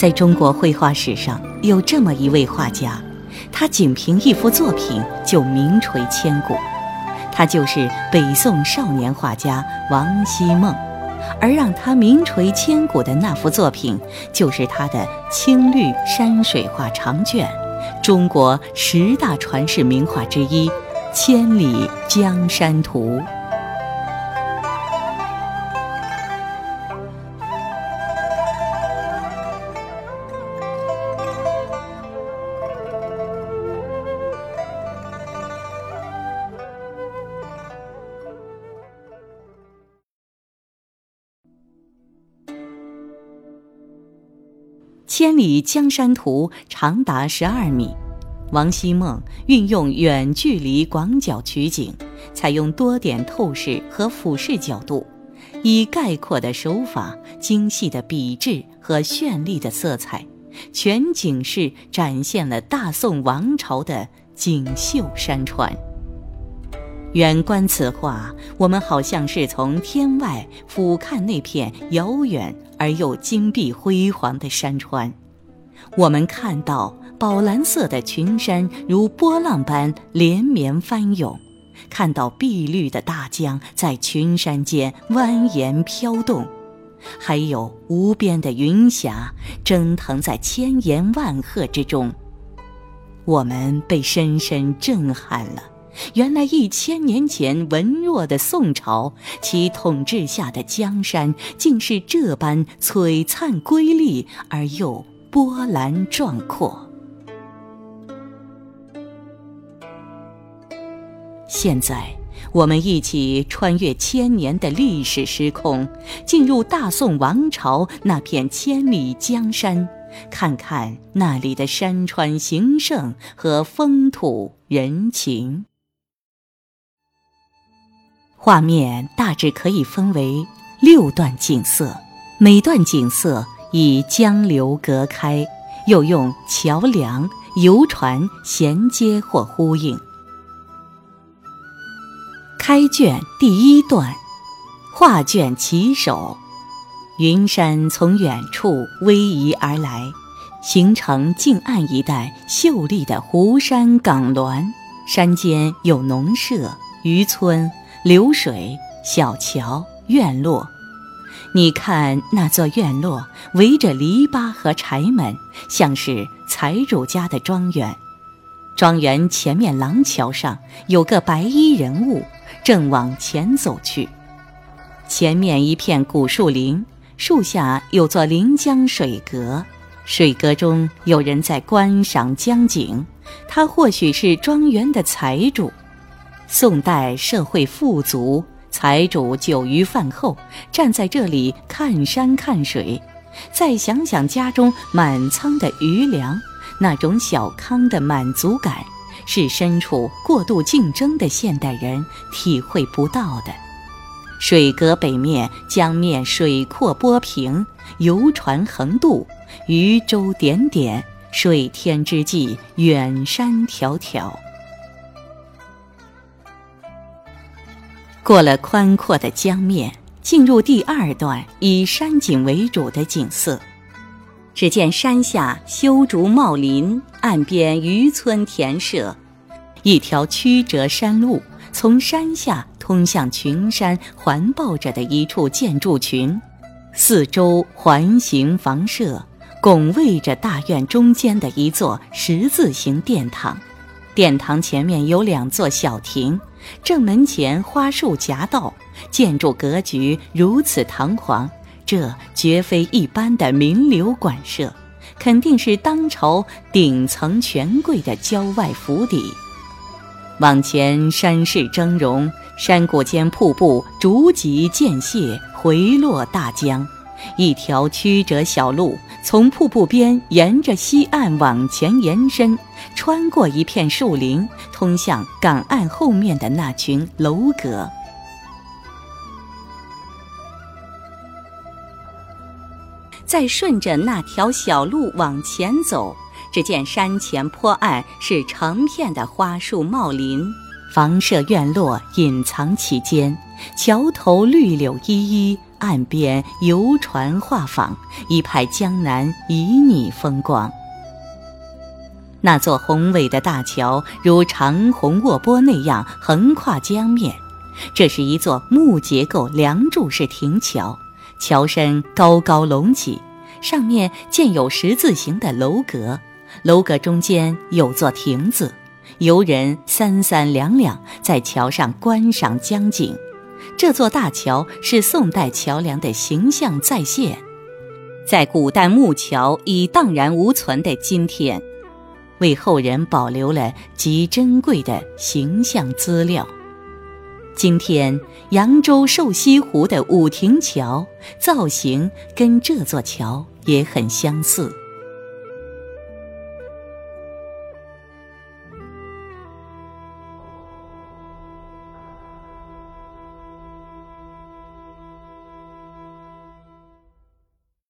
在中国绘画史上，有这么一位画家，他仅凭一幅作品就名垂千古，他就是北宋少年画家王希孟。而让他名垂千古的那幅作品，就是他的青绿山水画长卷，中国十大传世名画之一《千里江山图》。千里江山图长达十二米，王希孟运用远距离广角取景，采用多点透视和俯视角度，以概括的手法、精细的笔致和绚丽的色彩，全景式展现了大宋王朝的锦绣山川。远观此画，我们好像是从天外俯瞰那片遥远。而又金碧辉煌的山川，我们看到宝蓝色的群山如波浪般连绵翻涌，看到碧绿的大江在群山间蜿蜒飘动，还有无边的云霞蒸腾在千岩万壑之中。我们被深深震撼了。原来一千年前文弱的宋朝，其统治下的江山竟是这般璀璨瑰丽而又波澜壮阔。现在，我们一起穿越千年的历史时空，进入大宋王朝那片千里江山，看看那里的山川形胜和风土人情。画面大致可以分为六段景色，每段景色以江流隔开，又用桥梁、游船衔接或呼应。开卷第一段，画卷起手，云山从远处逶迤而来，形成近岸一带秀丽的湖山港峦，山间有农舍、渔村。流水、小桥、院落，你看那座院落围着篱笆和柴门，像是财主家的庄园。庄园前面廊桥上有个白衣人物，正往前走去。前面一片古树林，树下有座临江水阁，水阁中有人在观赏江景，他或许是庄园的财主。宋代社会富足，财主酒余饭后站在这里看山看水，再想想家中满仓的余粮，那种小康的满足感，是身处过度竞争的现代人体会不到的。水阁北面江面水阔波平，游船横渡，渔舟点点，水天之际远山迢迢。过了宽阔的江面，进入第二段以山景为主的景色。只见山下修竹茂林，岸边渔村田舍，一条曲折山路从山下通向群山环抱着的一处建筑群，四周环形房舍，拱卫着大院中间的一座十字形殿堂。殿堂前面有两座小亭。正门前花树夹道，建筑格局如此堂皇，这绝非一般的名流馆舍，肯定是当朝顶层权贵的郊外府邸。往前山势峥嵘，山谷间瀑布逐级渐泻，回落大江。一条曲折小路从瀑布边沿着西岸往前延伸，穿过一片树林，通向港岸后面的那群楼阁。再顺着那条小路往前走，只见山前坡岸是成片的花树茂林，房舍院落隐藏其间，桥头绿柳依依。岸边游船画舫，一派江南旖旎风光。那座宏伟的大桥如长虹卧波那样横跨江面，这是一座木结构梁柱式亭桥，桥身高高隆起，上面建有十字形的楼阁，楼阁中间有座亭子，游人三三两两在桥上观赏江景。这座大桥是宋代桥梁的形象再现，在古代木桥已荡然无存的今天。为后人保留了极珍贵的形象资料。今天，扬州瘦西湖的五亭桥造型跟这座桥也很相似。